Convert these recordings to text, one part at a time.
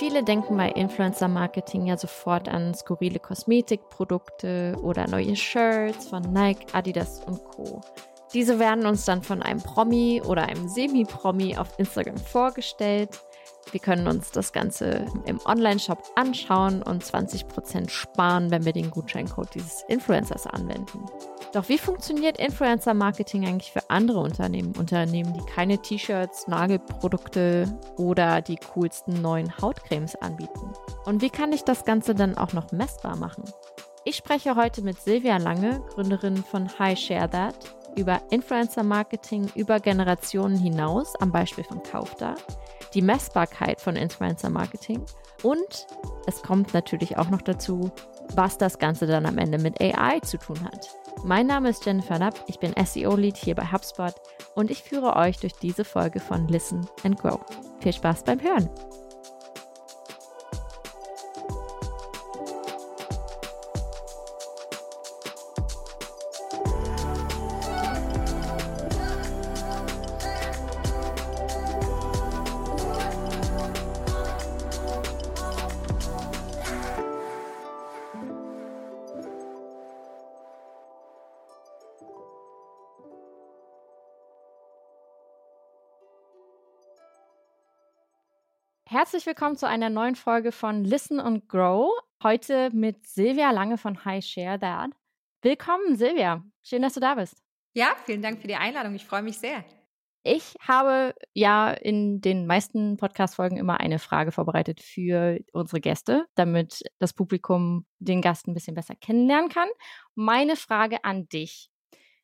Viele denken bei Influencer-Marketing ja sofort an skurrile Kosmetikprodukte oder neue Shirts von Nike, Adidas und Co. Diese werden uns dann von einem Promi oder einem Semi-Promi auf Instagram vorgestellt. Wir können uns das Ganze im Online-Shop anschauen und 20% sparen, wenn wir den Gutscheincode dieses Influencers anwenden. Doch wie funktioniert Influencer-Marketing eigentlich für andere Unternehmen? Unternehmen, die keine T-Shirts, Nagelprodukte oder die coolsten neuen Hautcremes anbieten? Und wie kann ich das Ganze dann auch noch messbar machen? Ich spreche heute mit Silvia Lange, Gründerin von Hi Share That, über Influencer-Marketing über Generationen hinaus am Beispiel von Kaufda, die Messbarkeit von Influencer-Marketing und es kommt natürlich auch noch dazu, was das Ganze dann am Ende mit AI zu tun hat. Mein Name ist Jennifer Lapp, ich bin SEO-Lead hier bei HubSpot und ich führe euch durch diese Folge von Listen and Grow. Viel Spaß beim Hören! Herzlich willkommen zu einer neuen Folge von Listen and Grow. Heute mit Silvia Lange von High Share That. Willkommen, Silvia. Schön, dass du da bist. Ja, vielen Dank für die Einladung. Ich freue mich sehr. Ich habe ja in den meisten Podcast-Folgen immer eine Frage vorbereitet für unsere Gäste, damit das Publikum den Gast ein bisschen besser kennenlernen kann. Meine Frage an dich.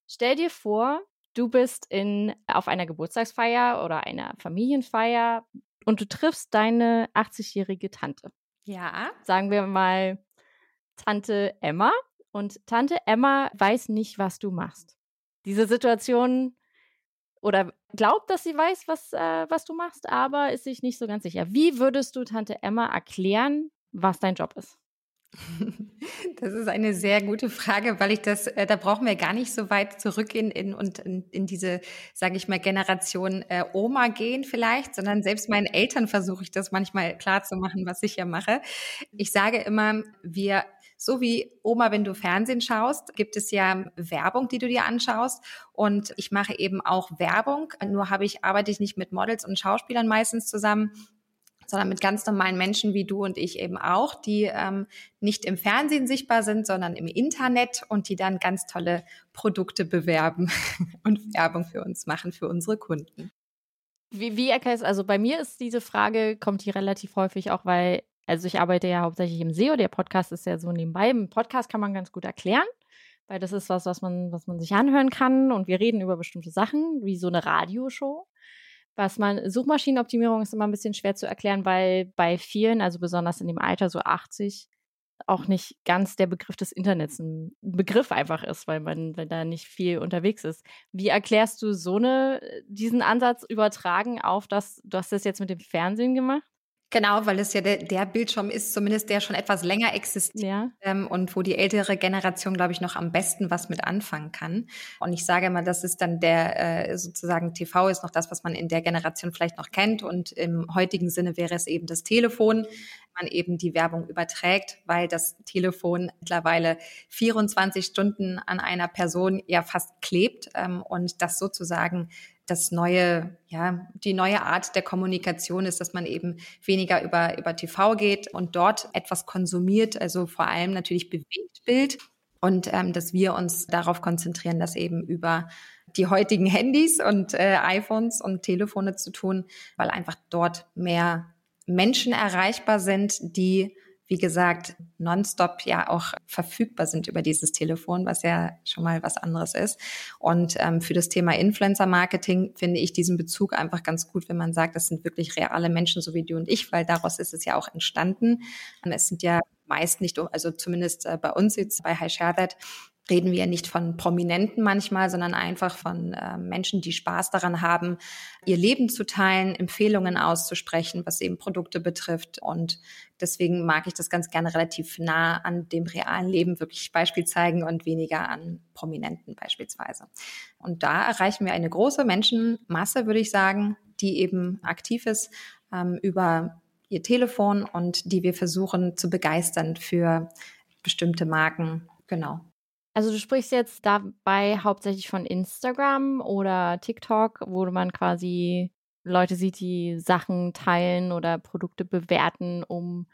Stell dir vor, du bist in, auf einer Geburtstagsfeier oder einer Familienfeier und du triffst deine 80-jährige Tante. Ja. Sagen wir mal Tante Emma. Und Tante Emma weiß nicht, was du machst. Diese Situation oder glaubt, dass sie weiß, was, äh, was du machst, aber ist sich nicht so ganz sicher. Wie würdest du Tante Emma erklären, was dein Job ist? Das ist eine sehr gute Frage, weil ich das, äh, da brauchen wir gar nicht so weit zurückgehen in und in, in diese, sage ich mal, Generation äh, Oma gehen vielleicht, sondern selbst meinen Eltern versuche ich das manchmal klar zu machen, was ich ja mache. Ich sage immer, wir so wie Oma, wenn du Fernsehen schaust, gibt es ja Werbung, die du dir anschaust. Und ich mache eben auch Werbung. Nur habe ich, arbeite ich nicht mit Models und Schauspielern meistens zusammen, sondern mit ganz normalen Menschen wie du und ich eben auch, die ähm, nicht im Fernsehen sichtbar sind, sondern im Internet und die dann ganz tolle Produkte bewerben und Werbung für uns machen, für unsere Kunden. Wie, wie erkennst also bei mir ist diese Frage, kommt die relativ häufig auch, weil, also ich arbeite ja hauptsächlich im SEO, der Podcast ist ja so nebenbei. Im Podcast kann man ganz gut erklären, weil das ist was, was man, was man sich anhören kann und wir reden über bestimmte Sachen, wie so eine Radioshow. Was man, Suchmaschinenoptimierung ist immer ein bisschen schwer zu erklären, weil bei vielen, also besonders in dem Alter so 80, auch nicht ganz der Begriff des Internets ein Begriff einfach ist, weil man, wenn da nicht viel unterwegs ist. Wie erklärst du so eine, diesen Ansatz übertragen auf das, du hast das jetzt mit dem Fernsehen gemacht? Genau, weil es ja der, der Bildschirm ist, zumindest der schon etwas länger existiert ja. ähm, und wo die ältere Generation, glaube ich, noch am besten was mit anfangen kann. Und ich sage immer, das ist dann der äh, sozusagen TV ist noch das, was man in der Generation vielleicht noch kennt und im heutigen Sinne wäre es eben das Telefon, man eben die Werbung überträgt, weil das Telefon mittlerweile 24 Stunden an einer Person ja fast klebt ähm, und das sozusagen das neue, ja, die neue Art der Kommunikation ist, dass man eben weniger über, über TV geht und dort etwas konsumiert, also vor allem natürlich bewegt Bild und ähm, dass wir uns darauf konzentrieren, das eben über die heutigen Handys und äh, iPhones und Telefone zu tun, weil einfach dort mehr Menschen erreichbar sind, die wie gesagt, nonstop ja auch verfügbar sind über dieses Telefon, was ja schon mal was anderes ist. Und ähm, für das Thema Influencer-Marketing finde ich diesen Bezug einfach ganz gut, wenn man sagt, das sind wirklich reale Menschen, so wie du und ich, weil daraus ist es ja auch entstanden. Und es sind ja meist nicht, also zumindest äh, bei uns jetzt bei High Share That, reden wir nicht von Prominenten manchmal, sondern einfach von äh, Menschen, die Spaß daran haben, ihr Leben zu teilen, Empfehlungen auszusprechen, was eben Produkte betrifft. Und deswegen mag ich das ganz gerne relativ nah an dem realen Leben wirklich Beispiel zeigen und weniger an Prominenten beispielsweise. Und da erreichen wir eine große Menschenmasse, würde ich sagen, die eben aktiv ist ähm, über ihr Telefon und die wir versuchen zu begeistern für bestimmte Marken. Genau. Also du sprichst jetzt dabei hauptsächlich von Instagram oder TikTok, wo man quasi Leute sieht, die Sachen teilen oder Produkte bewerten, um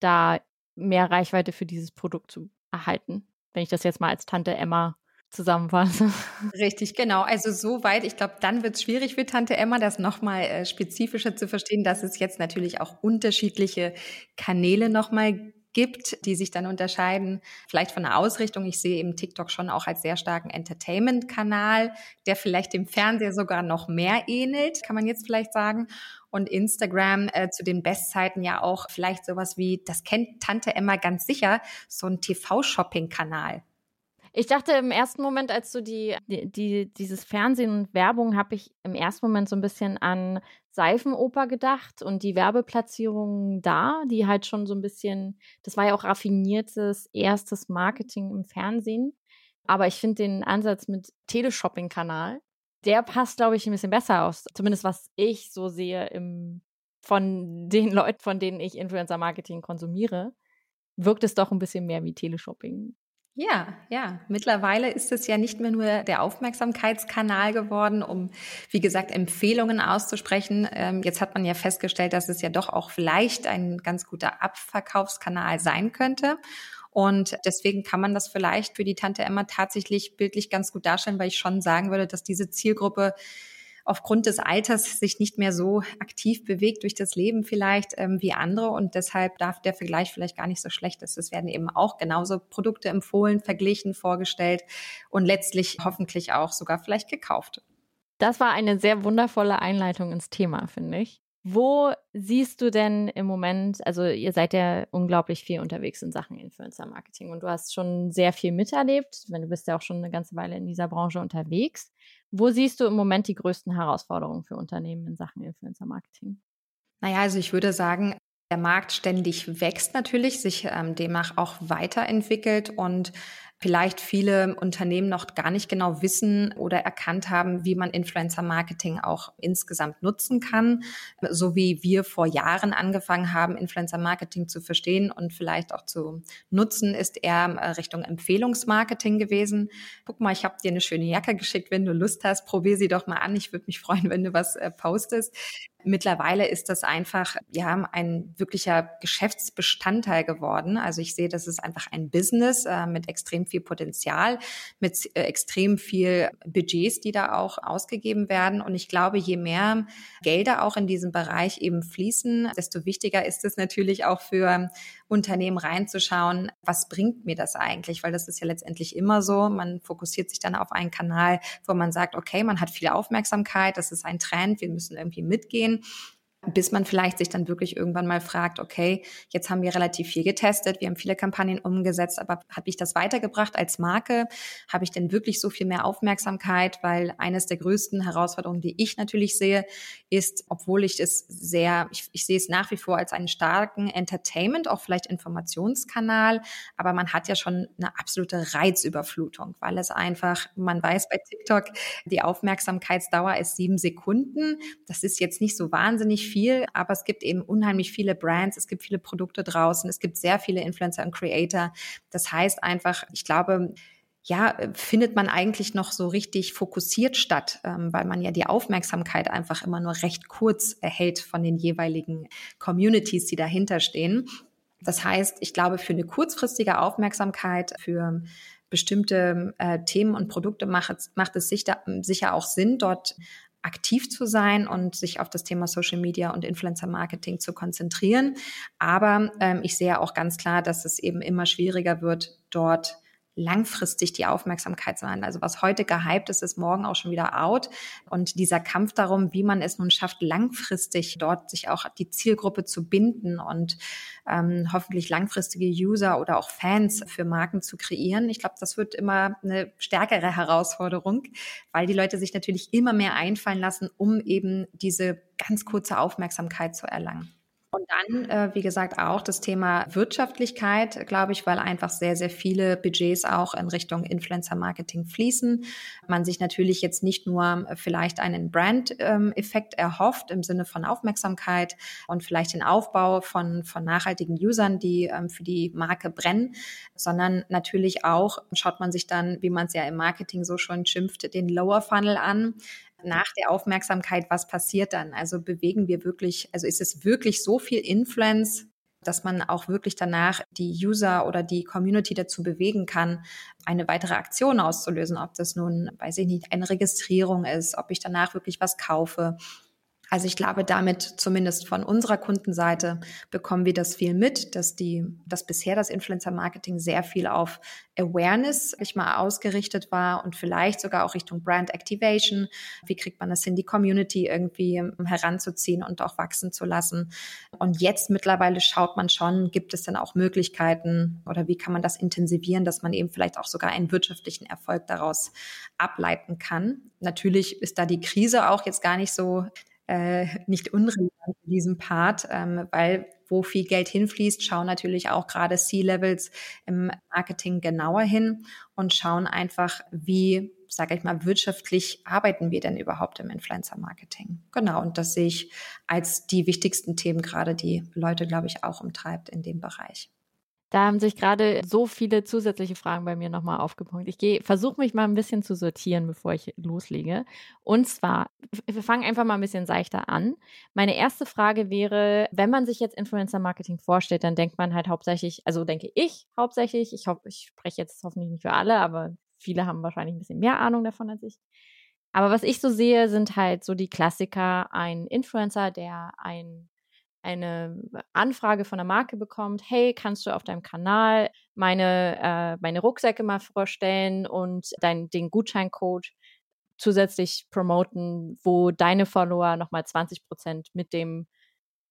da mehr Reichweite für dieses Produkt zu erhalten. Wenn ich das jetzt mal als Tante Emma zusammenfasse. Richtig, genau. Also soweit, ich glaube, dann wird es schwierig für Tante Emma, das nochmal äh, spezifischer zu verstehen, dass es jetzt natürlich auch unterschiedliche Kanäle nochmal gibt, die sich dann unterscheiden, vielleicht von der Ausrichtung. Ich sehe eben TikTok schon auch als sehr starken Entertainment-Kanal, der vielleicht dem Fernseher sogar noch mehr ähnelt, kann man jetzt vielleicht sagen. Und Instagram äh, zu den Bestzeiten ja auch vielleicht sowas wie, das kennt Tante Emma ganz sicher, so ein TV-Shopping-Kanal. Ich dachte im ersten Moment, als du die, die, die dieses Fernsehen und Werbung, habe ich im ersten Moment so ein bisschen an Seifenoper gedacht und die Werbeplatzierungen da, die halt schon so ein bisschen, das war ja auch raffiniertes erstes Marketing im Fernsehen. Aber ich finde den Ansatz mit Teleshopping-Kanal, der passt, glaube ich, ein bisschen besser aus. Zumindest was ich so sehe im, von den Leuten, von denen ich Influencer-Marketing konsumiere, wirkt es doch ein bisschen mehr wie Teleshopping. Ja, ja. Mittlerweile ist es ja nicht mehr nur der Aufmerksamkeitskanal geworden, um, wie gesagt, Empfehlungen auszusprechen. Ähm, jetzt hat man ja festgestellt, dass es ja doch auch vielleicht ein ganz guter Abverkaufskanal sein könnte. Und deswegen kann man das vielleicht für die Tante Emma tatsächlich bildlich ganz gut darstellen, weil ich schon sagen würde, dass diese Zielgruppe aufgrund des Alters sich nicht mehr so aktiv bewegt durch das Leben vielleicht ähm, wie andere und deshalb darf der Vergleich vielleicht gar nicht so schlecht ist. Es werden eben auch genauso Produkte empfohlen, verglichen, vorgestellt und letztlich hoffentlich auch sogar vielleicht gekauft. Das war eine sehr wundervolle Einleitung ins Thema, finde ich. Wo siehst du denn im Moment, also ihr seid ja unglaublich viel unterwegs in Sachen Influencer Marketing und du hast schon sehr viel miterlebt, wenn du bist ja auch schon eine ganze Weile in dieser Branche unterwegs. Wo siehst du im Moment die größten Herausforderungen für Unternehmen in Sachen Influencer Marketing? Naja, also ich würde sagen, der Markt ständig wächst natürlich, sich ähm, demnach auch weiterentwickelt und vielleicht viele Unternehmen noch gar nicht genau wissen oder erkannt haben, wie man Influencer-Marketing auch insgesamt nutzen kann, so wie wir vor Jahren angefangen haben, Influencer-Marketing zu verstehen und vielleicht auch zu nutzen, ist eher äh, Richtung Empfehlungsmarketing gewesen. Guck mal, ich habe dir eine schöne Jacke geschickt, wenn du Lust hast, probier sie doch mal an. Ich würde mich freuen, wenn du was äh, postest. Mittlerweile ist das einfach ja ein wirklicher Geschäftsbestandteil geworden. Also ich sehe, das ist einfach ein Business äh, mit extrem viel Potenzial, mit äh, extrem viel Budgets, die da auch ausgegeben werden. Und ich glaube, je mehr Gelder auch in diesem Bereich eben fließen, desto wichtiger ist es natürlich auch für Unternehmen reinzuschauen, was bringt mir das eigentlich? Weil das ist ja letztendlich immer so. Man fokussiert sich dann auf einen Kanal, wo man sagt, okay, man hat viel Aufmerksamkeit, das ist ein Trend, wir müssen irgendwie mitgehen bis man vielleicht sich dann wirklich irgendwann mal fragt, okay, jetzt haben wir relativ viel getestet, wir haben viele Kampagnen umgesetzt, aber habe ich das weitergebracht als Marke? Habe ich denn wirklich so viel mehr Aufmerksamkeit? Weil eines der größten Herausforderungen, die ich natürlich sehe, ist, obwohl ich es sehr, ich, ich sehe es nach wie vor als einen starken Entertainment, auch vielleicht Informationskanal, aber man hat ja schon eine absolute Reizüberflutung, weil es einfach, man weiß bei TikTok, die Aufmerksamkeitsdauer ist sieben Sekunden. Das ist jetzt nicht so wahnsinnig viel, aber es gibt eben unheimlich viele Brands, es gibt viele Produkte draußen, es gibt sehr viele Influencer und Creator. Das heißt einfach, ich glaube, ja, findet man eigentlich noch so richtig fokussiert statt, ähm, weil man ja die Aufmerksamkeit einfach immer nur recht kurz erhält von den jeweiligen Communities, die dahinter stehen. Das heißt, ich glaube, für eine kurzfristige Aufmerksamkeit, für bestimmte äh, Themen und Produkte macht, macht es sicher, sicher auch Sinn, dort aktiv zu sein und sich auf das Thema Social Media und Influencer Marketing zu konzentrieren. Aber ähm, ich sehe auch ganz klar, dass es eben immer schwieriger wird, dort langfristig die Aufmerksamkeit zu haben. Also was heute gehypt ist, ist morgen auch schon wieder out. Und dieser Kampf darum, wie man es nun schafft, langfristig dort sich auch die Zielgruppe zu binden und ähm, hoffentlich langfristige User oder auch Fans für Marken zu kreieren. Ich glaube, das wird immer eine stärkere Herausforderung, weil die Leute sich natürlich immer mehr einfallen lassen, um eben diese ganz kurze Aufmerksamkeit zu erlangen. Und dann, äh, wie gesagt, auch das Thema Wirtschaftlichkeit, glaube ich, weil einfach sehr, sehr viele Budgets auch in Richtung Influencer-Marketing fließen. Man sich natürlich jetzt nicht nur vielleicht einen Brand-Effekt erhofft im Sinne von Aufmerksamkeit und vielleicht den Aufbau von, von nachhaltigen Usern, die ähm, für die Marke brennen, sondern natürlich auch schaut man sich dann, wie man es ja im Marketing so schon schimpft, den Lower Funnel an nach der Aufmerksamkeit, was passiert dann? Also bewegen wir wirklich, also ist es wirklich so viel Influence, dass man auch wirklich danach die User oder die Community dazu bewegen kann, eine weitere Aktion auszulösen, ob das nun, weiß ich nicht, eine Registrierung ist, ob ich danach wirklich was kaufe also ich glaube, damit zumindest von unserer Kundenseite bekommen wir das viel mit, dass die, dass bisher das Influencer-Marketing sehr viel auf Awareness ich mal ausgerichtet war und vielleicht sogar auch Richtung Brand Activation. Wie kriegt man das hin, die Community irgendwie heranzuziehen und auch wachsen zu lassen? Und jetzt mittlerweile schaut man schon, gibt es denn auch Möglichkeiten oder wie kann man das intensivieren, dass man eben vielleicht auch sogar einen wirtschaftlichen Erfolg daraus ableiten kann. Natürlich ist da die Krise auch jetzt gar nicht so äh, nicht unrelevant in diesem Part, ähm, weil wo viel Geld hinfließt, schauen natürlich auch gerade C-Levels im Marketing genauer hin und schauen einfach, wie, sage ich mal, wirtschaftlich arbeiten wir denn überhaupt im Influencer-Marketing. Genau, und das sehe ich als die wichtigsten Themen gerade, die Leute, glaube ich, auch umtreibt in dem Bereich. Da haben sich gerade so viele zusätzliche Fragen bei mir nochmal aufgepunkt. Ich versuche mich mal ein bisschen zu sortieren, bevor ich loslege. Und zwar, wir fangen einfach mal ein bisschen seichter an. Meine erste Frage wäre, wenn man sich jetzt Influencer Marketing vorstellt, dann denkt man halt hauptsächlich, also denke ich hauptsächlich, ich hoffe, ich spreche jetzt hoffentlich nicht für alle, aber viele haben wahrscheinlich ein bisschen mehr Ahnung davon als ich. Aber was ich so sehe, sind halt so die Klassiker, ein Influencer, der ein eine Anfrage von der Marke bekommt, hey, kannst du auf deinem Kanal meine, äh, meine Rucksäcke mal vorstellen und dein, den Gutscheincode zusätzlich promoten, wo deine Follower nochmal 20 Prozent mit dem,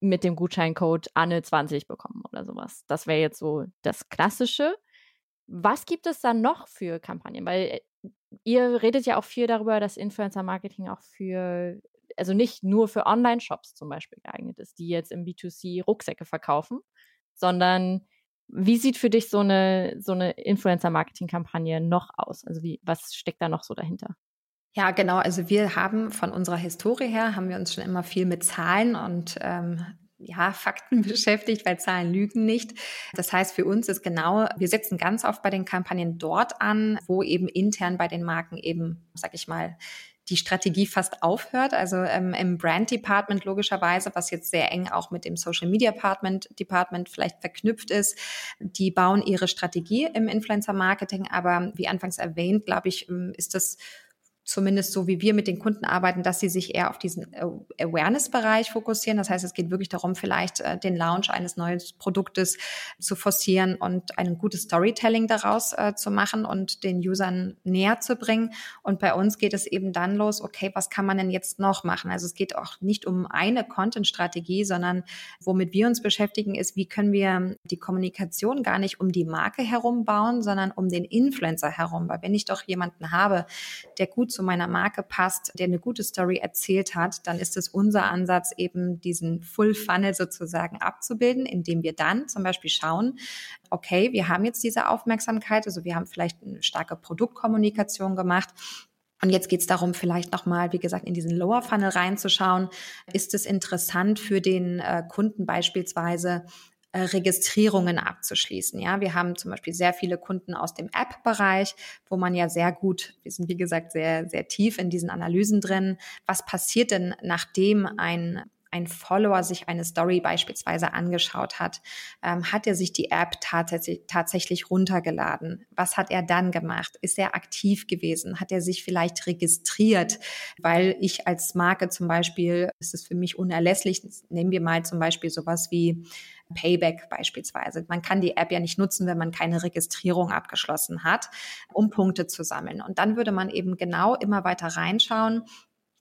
mit dem Gutscheincode Anne20 bekommen oder sowas. Das wäre jetzt so das Klassische. Was gibt es dann noch für Kampagnen? Weil äh, ihr redet ja auch viel darüber, dass Influencer Marketing auch für also nicht nur für Online-Shops zum Beispiel geeignet ist, die jetzt im B2C Rucksäcke verkaufen, sondern wie sieht für dich so eine, so eine Influencer-Marketing-Kampagne noch aus? Also wie, was steckt da noch so dahinter? Ja, genau. Also wir haben von unserer Historie her, haben wir uns schon immer viel mit Zahlen und ähm, ja, Fakten beschäftigt, weil Zahlen lügen nicht. Das heißt, für uns ist genau, wir setzen ganz oft bei den Kampagnen dort an, wo eben intern bei den Marken eben, sag ich mal, die Strategie fast aufhört. Also ähm, im Brand Department logischerweise, was jetzt sehr eng auch mit dem Social Media Department, Department vielleicht verknüpft ist. Die bauen ihre Strategie im Influencer Marketing, aber wie anfangs erwähnt, glaube ich, ähm, ist das zumindest so wie wir mit den Kunden arbeiten, dass sie sich eher auf diesen Awareness-Bereich fokussieren. Das heißt, es geht wirklich darum, vielleicht äh, den Launch eines neuen Produktes zu forcieren und ein gutes Storytelling daraus äh, zu machen und den Usern näher zu bringen. Und bei uns geht es eben dann los, okay, was kann man denn jetzt noch machen? Also es geht auch nicht um eine Content-Strategie, sondern womit wir uns beschäftigen, ist, wie können wir die Kommunikation gar nicht um die Marke herum bauen, sondern um den Influencer herum. Weil wenn ich doch jemanden habe, der gut zu meiner Marke passt, der eine gute Story erzählt hat, dann ist es unser Ansatz, eben diesen Full Funnel sozusagen abzubilden, indem wir dann zum Beispiel schauen, okay, wir haben jetzt diese Aufmerksamkeit, also wir haben vielleicht eine starke Produktkommunikation gemacht. Und jetzt geht es darum, vielleicht nochmal, wie gesagt, in diesen Lower Funnel reinzuschauen. Ist es interessant für den äh, Kunden beispielsweise, äh, Registrierungen abzuschließen. Ja, wir haben zum Beispiel sehr viele Kunden aus dem App-Bereich, wo man ja sehr gut, wir sind wie gesagt sehr, sehr tief in diesen Analysen drin. Was passiert denn, nachdem ein ein Follower sich eine Story beispielsweise angeschaut hat, ähm, hat er sich die App tatsächlich, tatsächlich runtergeladen? Was hat er dann gemacht? Ist er aktiv gewesen? Hat er sich vielleicht registriert? Weil ich als Marke zum Beispiel, ist es für mich unerlässlich, nehmen wir mal zum Beispiel sowas wie Payback beispielsweise. Man kann die App ja nicht nutzen, wenn man keine Registrierung abgeschlossen hat, um Punkte zu sammeln. Und dann würde man eben genau immer weiter reinschauen,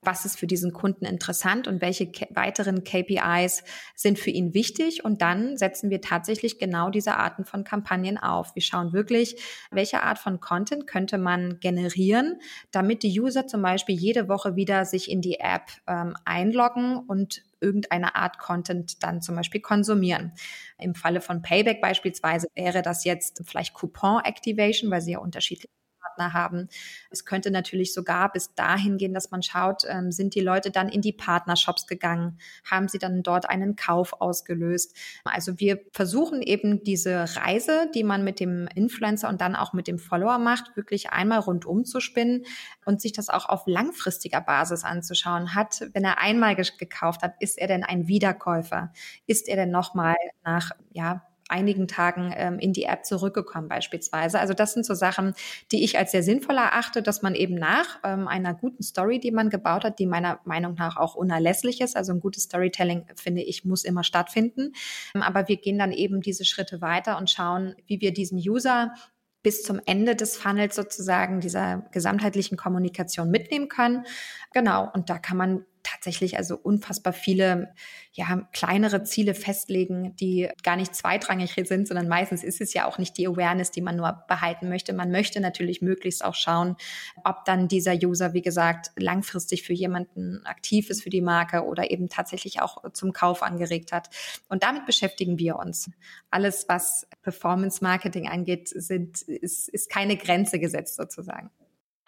was ist für diesen Kunden interessant und welche weiteren KPIs sind für ihn wichtig. Und dann setzen wir tatsächlich genau diese Arten von Kampagnen auf. Wir schauen wirklich, welche Art von Content könnte man generieren, damit die User zum Beispiel jede Woche wieder sich in die App ähm, einloggen und irgendeine Art Content dann zum Beispiel konsumieren. Im Falle von Payback beispielsweise wäre das jetzt vielleicht Coupon Activation, weil sie ja unterschiedliche Partner haben. Es könnte natürlich sogar bis dahin gehen, dass man schaut, ähm, sind die Leute dann in die Partnershops gegangen? Haben sie dann dort einen Kauf ausgelöst? Also wir versuchen eben diese Reise, die man mit dem Influencer und dann auch mit dem Follower macht, wirklich einmal rundum zu spinnen und sich das auch auf langfristiger Basis anzuschauen. Hat, wenn er einmal gekauft hat, ist er denn ein Wiederkäufer? Ist er denn nochmal nach, ja, einigen Tagen ähm, in die App zurückgekommen beispielsweise. Also das sind so Sachen, die ich als sehr sinnvoll erachte, dass man eben nach ähm, einer guten Story, die man gebaut hat, die meiner Meinung nach auch unerlässlich ist, also ein gutes Storytelling, finde ich, muss immer stattfinden. Ähm, aber wir gehen dann eben diese Schritte weiter und schauen, wie wir diesen User bis zum Ende des Funnels sozusagen dieser gesamtheitlichen Kommunikation mitnehmen können. Genau. Und da kann man tatsächlich also unfassbar viele, ja, kleinere Ziele festlegen, die gar nicht zweitrangig sind, sondern meistens ist es ja auch nicht die Awareness, die man nur behalten möchte. Man möchte natürlich möglichst auch schauen, ob dann dieser User, wie gesagt, langfristig für jemanden aktiv ist für die Marke oder eben tatsächlich auch zum Kauf angeregt hat. Und damit beschäftigen wir uns. Alles, was Performance Marketing angeht, sind, ist, ist keine Grenze gesetzt sozusagen.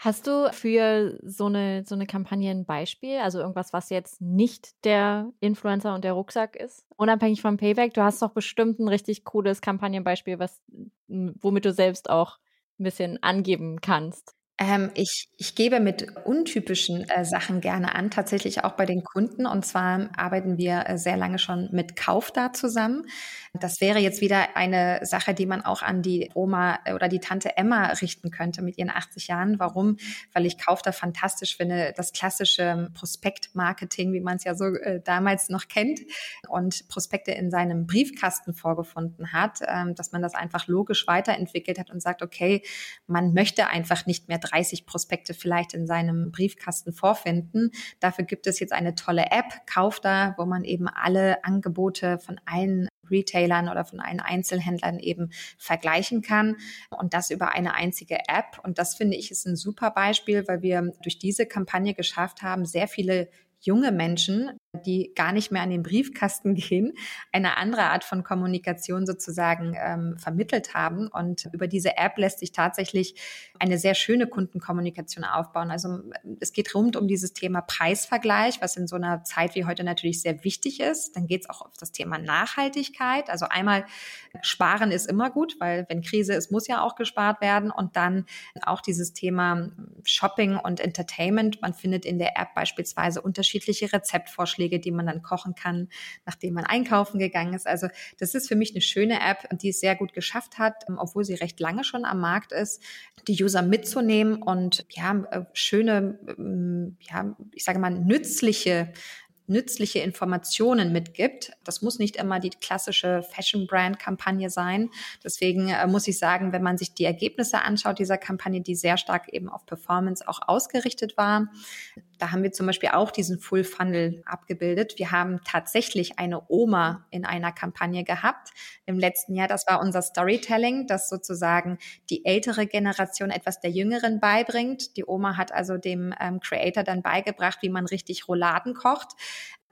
Hast du für so eine, so eine Kampagne ein Beispiel? Also irgendwas, was jetzt nicht der Influencer und der Rucksack ist? Unabhängig vom Payback, du hast doch bestimmt ein richtig cooles Kampagnenbeispiel, was, womit du selbst auch ein bisschen angeben kannst. Ähm, ich, ich gebe mit untypischen äh, Sachen gerne an, tatsächlich auch bei den Kunden. Und zwar arbeiten wir äh, sehr lange schon mit Kaufda zusammen. Das wäre jetzt wieder eine Sache, die man auch an die Oma äh, oder die Tante Emma richten könnte mit ihren 80 Jahren. Warum? Weil ich Kaufda fantastisch finde. Das klassische Prospektmarketing, wie man es ja so äh, damals noch kennt und Prospekte in seinem Briefkasten vorgefunden hat, ähm, dass man das einfach logisch weiterentwickelt hat und sagt, okay, man möchte einfach nicht mehr 30 Prospekte vielleicht in seinem Briefkasten vorfinden. Dafür gibt es jetzt eine tolle App, Kauf da, wo man eben alle Angebote von allen Retailern oder von allen Einzelhändlern eben vergleichen kann und das über eine einzige App. Und das finde ich ist ein super Beispiel, weil wir durch diese Kampagne geschafft haben, sehr viele junge Menschen, die gar nicht mehr an den Briefkasten gehen, eine andere Art von Kommunikation sozusagen ähm, vermittelt haben. Und über diese App lässt sich tatsächlich eine sehr schöne Kundenkommunikation aufbauen. Also es geht rund um dieses Thema Preisvergleich, was in so einer Zeit wie heute natürlich sehr wichtig ist. Dann geht es auch auf das Thema Nachhaltigkeit. Also einmal sparen ist immer gut, weil wenn Krise ist, muss ja auch gespart werden. Und dann auch dieses Thema Shopping und Entertainment. Man findet in der App beispielsweise unterschiedliche Rezeptvorschläge, die man dann kochen kann, nachdem man einkaufen gegangen ist. Also das ist für mich eine schöne App, die es sehr gut geschafft hat, obwohl sie recht lange schon am Markt ist, die User mitzunehmen und ja, äh, schöne, ähm, ja, ich sage mal, nützliche nützliche Informationen mitgibt. Das muss nicht immer die klassische Fashion-Brand-Kampagne sein. Deswegen äh, muss ich sagen, wenn man sich die Ergebnisse anschaut dieser Kampagne, die sehr stark eben auf Performance auch ausgerichtet war, da haben wir zum Beispiel auch diesen Full Funnel abgebildet. Wir haben tatsächlich eine Oma in einer Kampagne gehabt im letzten Jahr. Das war unser Storytelling, das sozusagen die ältere Generation etwas der Jüngeren beibringt. Die Oma hat also dem ähm, Creator dann beigebracht, wie man richtig Rouladen kocht.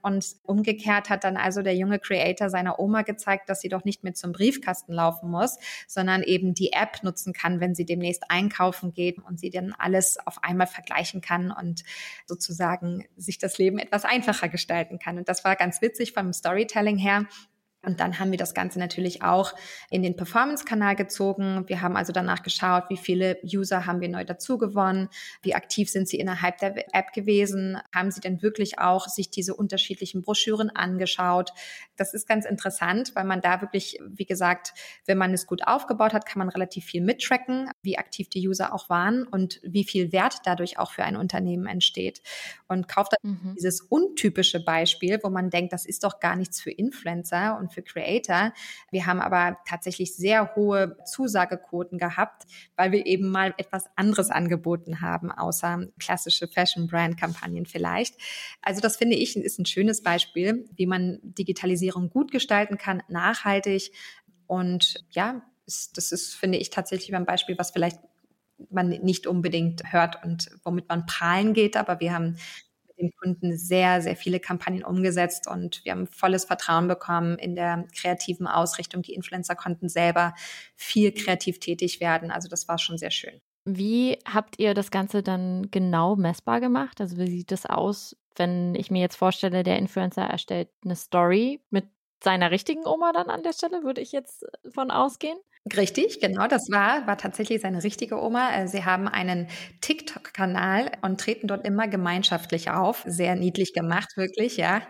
Und umgekehrt hat dann also der junge Creator seiner Oma gezeigt, dass sie doch nicht mehr zum Briefkasten laufen muss, sondern eben die App nutzen kann, wenn sie demnächst einkaufen geht und sie dann alles auf einmal vergleichen kann und sozusagen sich das Leben etwas einfacher gestalten kann. Und das war ganz witzig vom Storytelling her. Und dann haben wir das Ganze natürlich auch in den Performance-Kanal gezogen. Wir haben also danach geschaut, wie viele User haben wir neu dazu gewonnen, wie aktiv sind sie innerhalb der App gewesen, haben sie denn wirklich auch sich diese unterschiedlichen Broschüren angeschaut. Das ist ganz interessant, weil man da wirklich, wie gesagt, wenn man es gut aufgebaut hat, kann man relativ viel mittracken, wie aktiv die User auch waren und wie viel Wert dadurch auch für ein Unternehmen entsteht. Und kauft dann mhm. dieses untypische Beispiel, wo man denkt, das ist doch gar nichts für Influencer und für Creator. Wir haben aber tatsächlich sehr hohe Zusagequoten gehabt, weil wir eben mal etwas anderes angeboten haben, außer klassische Fashion-Brand-Kampagnen vielleicht. Also das finde ich ist ein schönes Beispiel, wie man Digitalisierung gut gestalten kann, nachhaltig. Und ja, das ist, finde ich, tatsächlich ein Beispiel, was vielleicht man nicht unbedingt hört und womit man prahlen geht, aber wir haben den Kunden sehr, sehr viele Kampagnen umgesetzt und wir haben volles Vertrauen bekommen in der kreativen Ausrichtung. Die Influencer konnten selber viel kreativ tätig werden. Also das war schon sehr schön. Wie habt ihr das Ganze dann genau messbar gemacht? Also wie sieht das aus, wenn ich mir jetzt vorstelle, der Influencer erstellt eine Story mit seiner richtigen Oma dann an der Stelle, würde ich jetzt von ausgehen? Richtig, genau, das war, war tatsächlich seine richtige Oma. Äh, sie haben einen TikTok-Kanal und treten dort immer gemeinschaftlich auf. Sehr niedlich gemacht, wirklich, ja.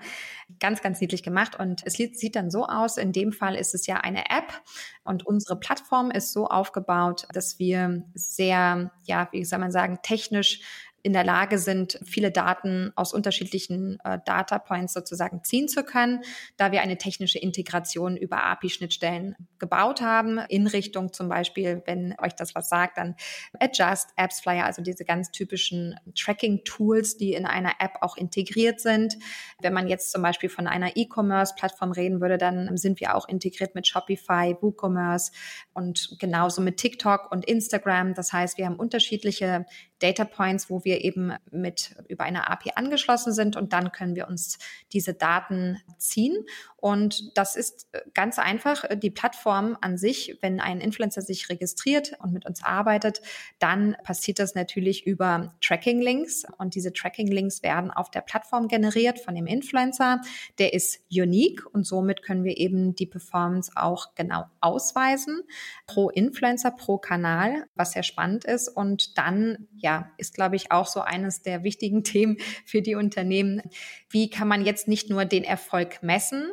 Ganz, ganz niedlich gemacht. Und es sieht dann so aus, in dem Fall ist es ja eine App und unsere Plattform ist so aufgebaut, dass wir sehr, ja, wie soll man sagen, technisch in der Lage sind, viele Daten aus unterschiedlichen äh, Data Points sozusagen ziehen zu können, da wir eine technische Integration über API-Schnittstellen gebaut haben, in Richtung zum Beispiel, wenn euch das was sagt, dann Adjust, Apps Flyer, also diese ganz typischen Tracking-Tools, die in einer App auch integriert sind. Wenn man jetzt zum Beispiel von einer E-Commerce-Plattform reden würde, dann sind wir auch integriert mit Shopify, WooCommerce und genauso mit TikTok und Instagram. Das heißt, wir haben unterschiedliche Data Points, wo wir eben mit über eine API angeschlossen sind und dann können wir uns diese Daten ziehen. Und das ist äh, ganz einfach. Die Plattform an sich, wenn ein Influencer sich registriert und mit uns arbeitet, dann passiert das natürlich über Tracking-Links. Und diese Tracking-Links werden auf der Plattform generiert von dem Influencer. Der ist unique und somit können wir eben die Performance auch genau ausweisen. Pro Influencer, pro Kanal, was sehr spannend ist. Und dann, ja, ist, glaube ich, auch so eines der wichtigen Themen für die Unternehmen. Wie kann man jetzt nicht nur den Erfolg messen,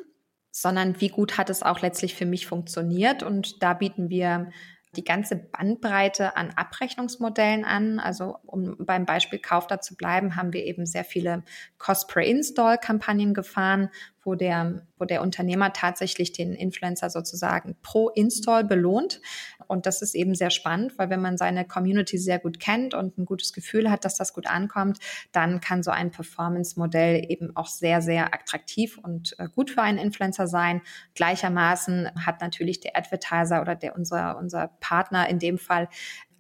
sondern wie gut hat es auch letztlich für mich funktioniert. Und da bieten wir die ganze Bandbreite an Abrechnungsmodellen an. Also um beim Beispiel Kaufda zu bleiben, haben wir eben sehr viele Cost per Install Kampagnen gefahren, wo der, wo der Unternehmer tatsächlich den Influencer sozusagen pro Install belohnt. Und das ist eben sehr spannend, weil wenn man seine Community sehr gut kennt und ein gutes Gefühl hat, dass das gut ankommt, dann kann so ein Performance-Modell eben auch sehr, sehr attraktiv und äh, gut für einen Influencer sein. Gleichermaßen hat natürlich der Advertiser oder der unser, unser Partner in dem Fall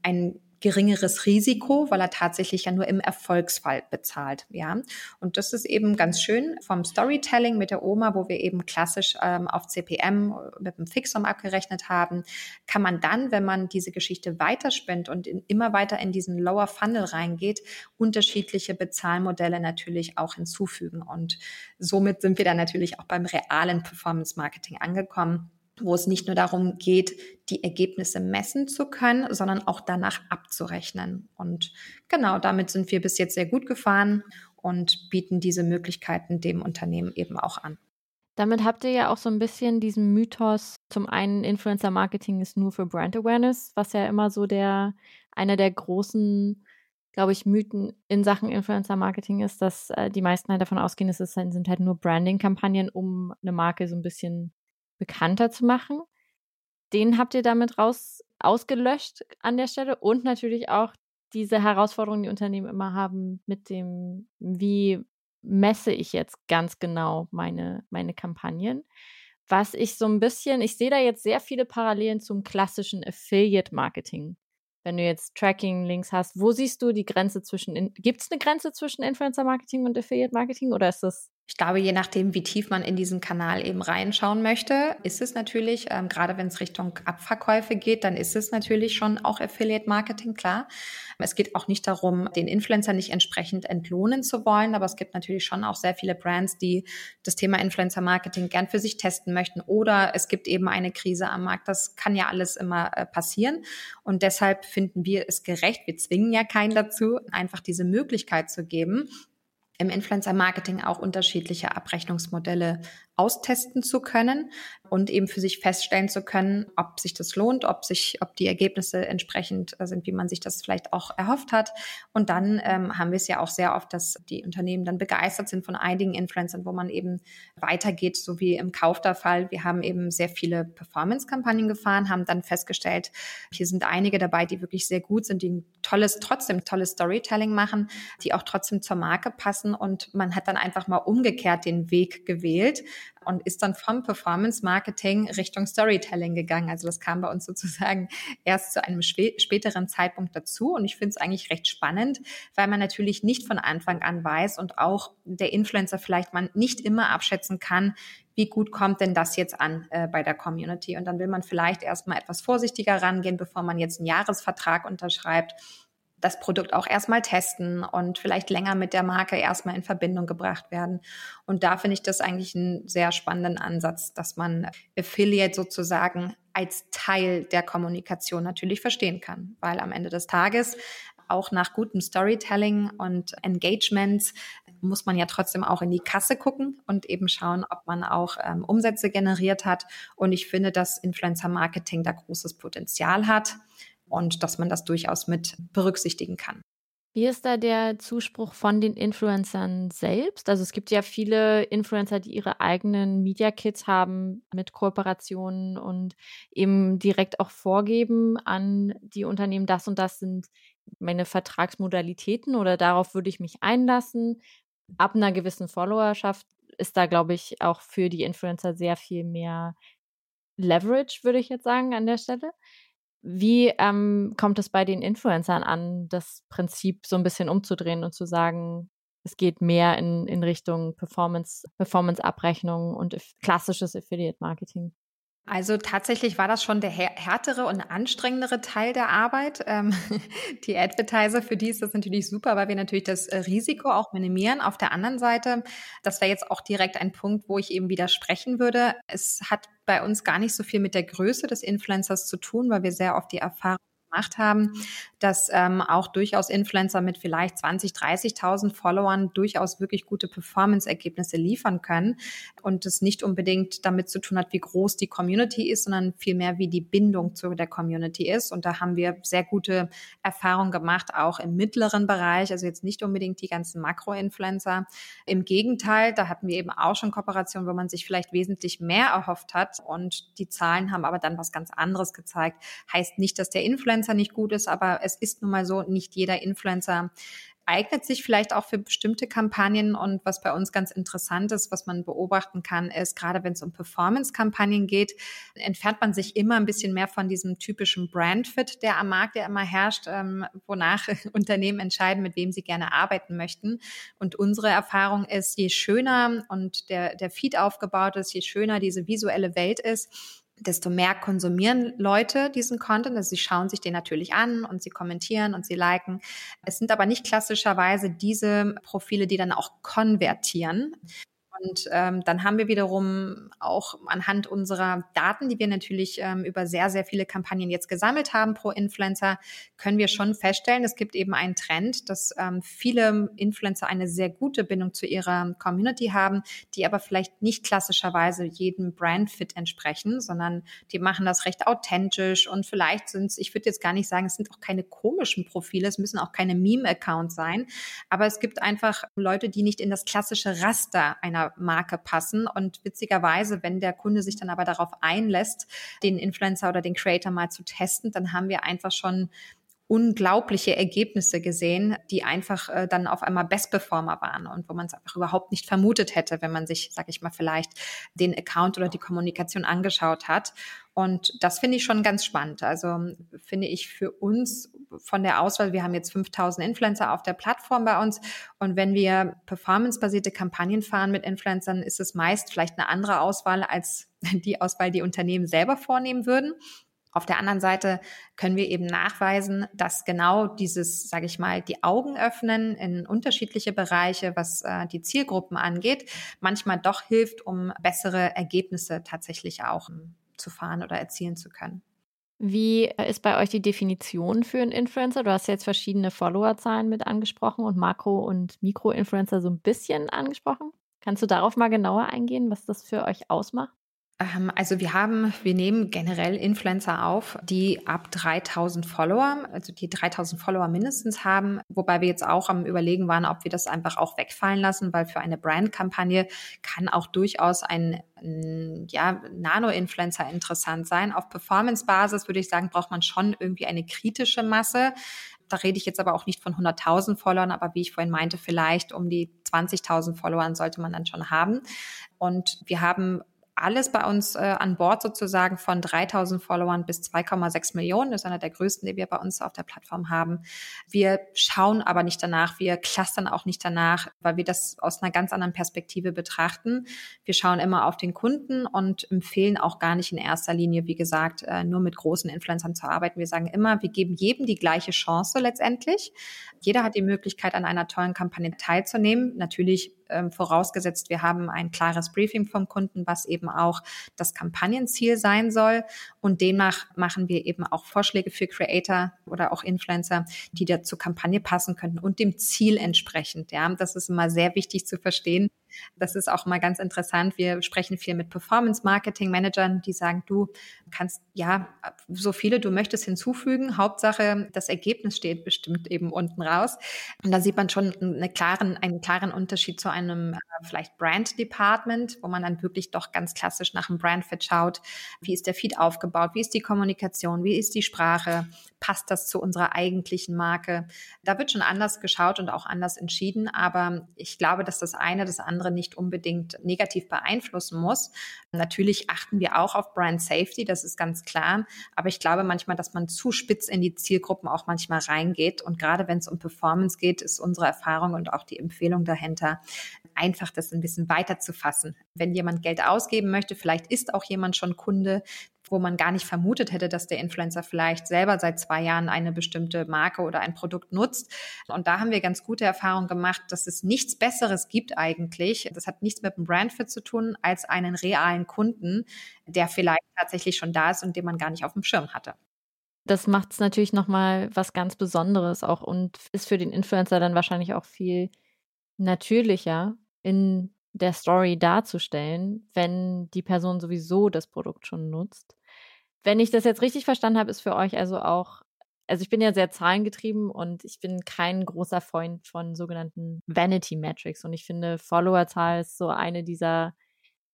ein geringeres Risiko, weil er tatsächlich ja nur im Erfolgsfall bezahlt, ja. Und das ist eben ganz schön vom Storytelling mit der Oma, wo wir eben klassisch ähm, auf CPM mit dem Fixum abgerechnet haben, kann man dann, wenn man diese Geschichte weiterspinnt und in, immer weiter in diesen Lower Funnel reingeht, unterschiedliche Bezahlmodelle natürlich auch hinzufügen. Und somit sind wir dann natürlich auch beim realen Performance Marketing angekommen wo es nicht nur darum geht, die Ergebnisse messen zu können, sondern auch danach abzurechnen. Und genau damit sind wir bis jetzt sehr gut gefahren und bieten diese Möglichkeiten dem Unternehmen eben auch an. Damit habt ihr ja auch so ein bisschen diesen Mythos, zum einen Influencer Marketing ist nur für Brand Awareness, was ja immer so der, einer der großen, glaube ich, Mythen in Sachen Influencer Marketing ist, dass äh, die meisten halt davon ausgehen, es sind halt nur Branding-Kampagnen, um eine Marke so ein bisschen bekannter zu machen. Den habt ihr damit raus ausgelöscht an der Stelle und natürlich auch diese Herausforderungen, die Unternehmen immer haben mit dem, wie messe ich jetzt ganz genau meine, meine Kampagnen. Was ich so ein bisschen, ich sehe da jetzt sehr viele Parallelen zum klassischen Affiliate-Marketing. Wenn du jetzt Tracking-Links hast, wo siehst du die Grenze zwischen, gibt es eine Grenze zwischen Influencer-Marketing und Affiliate-Marketing oder ist das ich glaube, je nachdem, wie tief man in diesen Kanal eben reinschauen möchte, ist es natürlich, ähm, gerade wenn es Richtung Abverkäufe geht, dann ist es natürlich schon auch Affiliate Marketing, klar. Es geht auch nicht darum, den Influencer nicht entsprechend entlohnen zu wollen, aber es gibt natürlich schon auch sehr viele Brands, die das Thema Influencer Marketing gern für sich testen möchten oder es gibt eben eine Krise am Markt. Das kann ja alles immer äh, passieren und deshalb finden wir es gerecht. Wir zwingen ja keinen dazu, einfach diese Möglichkeit zu geben, im Influencer-Marketing auch unterschiedliche Abrechnungsmodelle austesten zu können und eben für sich feststellen zu können, ob sich das lohnt, ob sich, ob die Ergebnisse entsprechend sind, wie man sich das vielleicht auch erhofft hat. Und dann ähm, haben wir es ja auch sehr oft, dass die Unternehmen dann begeistert sind von einigen Influencern, wo man eben weitergeht, so wie im Kauf der Fall. Wir haben eben sehr viele Performance-Kampagnen gefahren, haben dann festgestellt, hier sind einige dabei, die wirklich sehr gut sind, die ein tolles, trotzdem tolles Storytelling machen, die auch trotzdem zur Marke passen und man hat dann einfach mal umgekehrt den Weg gewählt und ist dann vom Performance Marketing Richtung Storytelling gegangen. Also das kam bei uns sozusagen erst zu einem späteren Zeitpunkt dazu. Und ich finde es eigentlich recht spannend, weil man natürlich nicht von Anfang an weiß und auch der Influencer vielleicht man nicht immer abschätzen kann, wie gut kommt denn das jetzt an äh, bei der Community? Und dann will man vielleicht erstmal etwas vorsichtiger rangehen, bevor man jetzt einen Jahresvertrag unterschreibt das Produkt auch erstmal testen und vielleicht länger mit der Marke erstmal in Verbindung gebracht werden. Und da finde ich das eigentlich einen sehr spannenden Ansatz, dass man Affiliate sozusagen als Teil der Kommunikation natürlich verstehen kann, weil am Ende des Tages auch nach gutem Storytelling und Engagements muss man ja trotzdem auch in die Kasse gucken und eben schauen, ob man auch ähm, Umsätze generiert hat. Und ich finde, dass Influencer Marketing da großes Potenzial hat und dass man das durchaus mit berücksichtigen kann. Wie ist da der Zuspruch von den Influencern selbst? Also es gibt ja viele Influencer, die ihre eigenen Media Kits haben mit Kooperationen und eben direkt auch vorgeben an die Unternehmen, das und das sind meine Vertragsmodalitäten oder darauf würde ich mich einlassen. Ab einer gewissen Followerschaft ist da, glaube ich, auch für die Influencer sehr viel mehr Leverage, würde ich jetzt sagen, an der Stelle. Wie ähm, kommt es bei den Influencern an, das Prinzip so ein bisschen umzudrehen und zu sagen, es geht mehr in, in Richtung Performance, Performance-Abrechnung und klassisches Affiliate-Marketing? Also tatsächlich war das schon der härtere und anstrengendere Teil der Arbeit. Ähm, die Advertiser, für die ist das natürlich super, weil wir natürlich das äh, Risiko auch minimieren. Auf der anderen Seite, das wäre jetzt auch direkt ein Punkt, wo ich eben widersprechen würde. Es hat bei uns gar nicht so viel mit der Größe des Influencers zu tun, weil wir sehr oft die Erfahrung gemacht haben, dass ähm, auch durchaus Influencer mit vielleicht 20, 30.000 Followern durchaus wirklich gute Performance-Ergebnisse liefern können und es nicht unbedingt damit zu tun hat, wie groß die Community ist, sondern vielmehr, wie die Bindung zu der Community ist. Und da haben wir sehr gute Erfahrungen gemacht, auch im mittleren Bereich, also jetzt nicht unbedingt die ganzen Makro-Influencer. Im Gegenteil, da hatten wir eben auch schon Kooperationen, wo man sich vielleicht wesentlich mehr erhofft hat und die Zahlen haben aber dann was ganz anderes gezeigt. Heißt nicht, dass der Influencer nicht gut ist, aber es ist nun mal so, nicht jeder Influencer eignet sich vielleicht auch für bestimmte Kampagnen. Und was bei uns ganz interessant ist, was man beobachten kann, ist, gerade wenn es um Performance-Kampagnen geht, entfernt man sich immer ein bisschen mehr von diesem typischen Brand-Fit, der am Markt ja immer herrscht, ähm, wonach Unternehmen entscheiden, mit wem sie gerne arbeiten möchten. Und unsere Erfahrung ist, je schöner und der, der Feed aufgebaut ist, je schöner diese visuelle Welt ist, desto mehr konsumieren Leute diesen Content. Also sie schauen sich den natürlich an und sie kommentieren und sie liken. Es sind aber nicht klassischerweise diese Profile, die dann auch konvertieren. Und ähm, dann haben wir wiederum auch anhand unserer Daten, die wir natürlich ähm, über sehr, sehr viele Kampagnen jetzt gesammelt haben pro Influencer, können wir schon feststellen, es gibt eben einen Trend, dass ähm, viele Influencer eine sehr gute Bindung zu ihrer Community haben, die aber vielleicht nicht klassischerweise jedem Brandfit entsprechen, sondern die machen das recht authentisch und vielleicht sind es, ich würde jetzt gar nicht sagen, es sind auch keine komischen Profile, es müssen auch keine Meme-Accounts sein, aber es gibt einfach Leute, die nicht in das klassische Raster einer Marke passen. Und witzigerweise, wenn der Kunde sich dann aber darauf einlässt, den Influencer oder den Creator mal zu testen, dann haben wir einfach schon unglaubliche Ergebnisse gesehen, die einfach äh, dann auf einmal Best Performer waren und wo man es einfach überhaupt nicht vermutet hätte, wenn man sich, sag ich mal, vielleicht den Account oder die Kommunikation angeschaut hat. Und das finde ich schon ganz spannend. Also finde ich für uns von der Auswahl, wir haben jetzt 5000 Influencer auf der Plattform bei uns. Und wenn wir performancebasierte Kampagnen fahren mit Influencern, ist es meist vielleicht eine andere Auswahl als die Auswahl, die Unternehmen selber vornehmen würden. Auf der anderen Seite können wir eben nachweisen, dass genau dieses, sage ich mal, die Augen öffnen in unterschiedliche Bereiche, was äh, die Zielgruppen angeht, manchmal doch hilft, um bessere Ergebnisse tatsächlich auch um, zu fahren oder erzielen zu können. Wie ist bei euch die Definition für einen Influencer? Du hast jetzt verschiedene Followerzahlen mit angesprochen und Makro- und Mikro-Influencer so ein bisschen angesprochen. Kannst du darauf mal genauer eingehen, was das für euch ausmacht? Ähm, also wir haben, wir nehmen generell Influencer auf, die ab 3000 Follower, also die 3000 Follower mindestens haben, wobei wir jetzt auch am überlegen waren, ob wir das einfach auch wegfallen lassen, weil für eine Brandkampagne kann auch durchaus ein, ja, Nano-Influencer interessant sein. Auf Performance-Basis würde ich sagen, braucht man schon irgendwie eine kritische Masse Da rede ich jetzt aber auch nicht von 100.000 Followern, aber wie ich vorhin meinte, vielleicht um die 20.000 Followern sollte man dann schon haben. Und wir haben alles bei uns äh, an Bord sozusagen von 3000 Followern bis 2,6 Millionen. Das ist einer der größten, die wir bei uns auf der Plattform haben. Wir schauen aber nicht danach. Wir clustern auch nicht danach, weil wir das aus einer ganz anderen Perspektive betrachten. Wir schauen immer auf den Kunden und empfehlen auch gar nicht in erster Linie, wie gesagt, äh, nur mit großen Influencern zu arbeiten. Wir sagen immer, wir geben jedem die gleiche Chance letztendlich. Jeder hat die Möglichkeit, an einer tollen Kampagne teilzunehmen. Natürlich ähm, vorausgesetzt, wir haben ein klares Briefing vom Kunden, was eben auch das Kampagnenziel sein soll. Und demnach machen wir eben auch Vorschläge für Creator oder auch Influencer, die da zur Kampagne passen könnten und dem Ziel entsprechend. Ja, das ist immer sehr wichtig zu verstehen. Das ist auch mal ganz interessant. Wir sprechen viel mit Performance-Marketing-Managern, die sagen, du kannst ja so viele du möchtest hinzufügen. Hauptsache, das Ergebnis steht bestimmt eben unten raus. Und da sieht man schon einen klaren, einen klaren Unterschied zu einem äh, vielleicht Brand-Department, wo man dann wirklich doch ganz klassisch nach dem Brand-Fit schaut. Wie ist der Feed aufgebaut? Wie ist die Kommunikation? Wie ist die Sprache? Passt das zu unserer eigentlichen Marke? Da wird schon anders geschaut und auch anders entschieden. Aber ich glaube, dass das eine das andere andere nicht unbedingt negativ beeinflussen muss. Natürlich achten wir auch auf Brand Safety, das ist ganz klar. Aber ich glaube manchmal, dass man zu spitz in die Zielgruppen auch manchmal reingeht. Und gerade wenn es um Performance geht, ist unsere Erfahrung und auch die Empfehlung dahinter, einfach das ein bisschen weiter zu fassen. Wenn jemand Geld ausgeben möchte, vielleicht ist auch jemand schon Kunde, wo man gar nicht vermutet hätte, dass der Influencer vielleicht selber seit zwei Jahren eine bestimmte Marke oder ein Produkt nutzt. Und da haben wir ganz gute Erfahrungen gemacht, dass es nichts Besseres gibt eigentlich. Das hat nichts mit dem Brandfit zu tun, als einen realen Kunden, der vielleicht tatsächlich schon da ist und den man gar nicht auf dem Schirm hatte. Das macht es natürlich nochmal was ganz Besonderes auch und ist für den Influencer dann wahrscheinlich auch viel natürlicher in der Story darzustellen, wenn die Person sowieso das Produkt schon nutzt. Wenn ich das jetzt richtig verstanden habe, ist für euch also auch, also ich bin ja sehr zahlengetrieben und ich bin kein großer Freund von sogenannten Vanity Metrics und ich finde Followerzahl ist so eine dieser,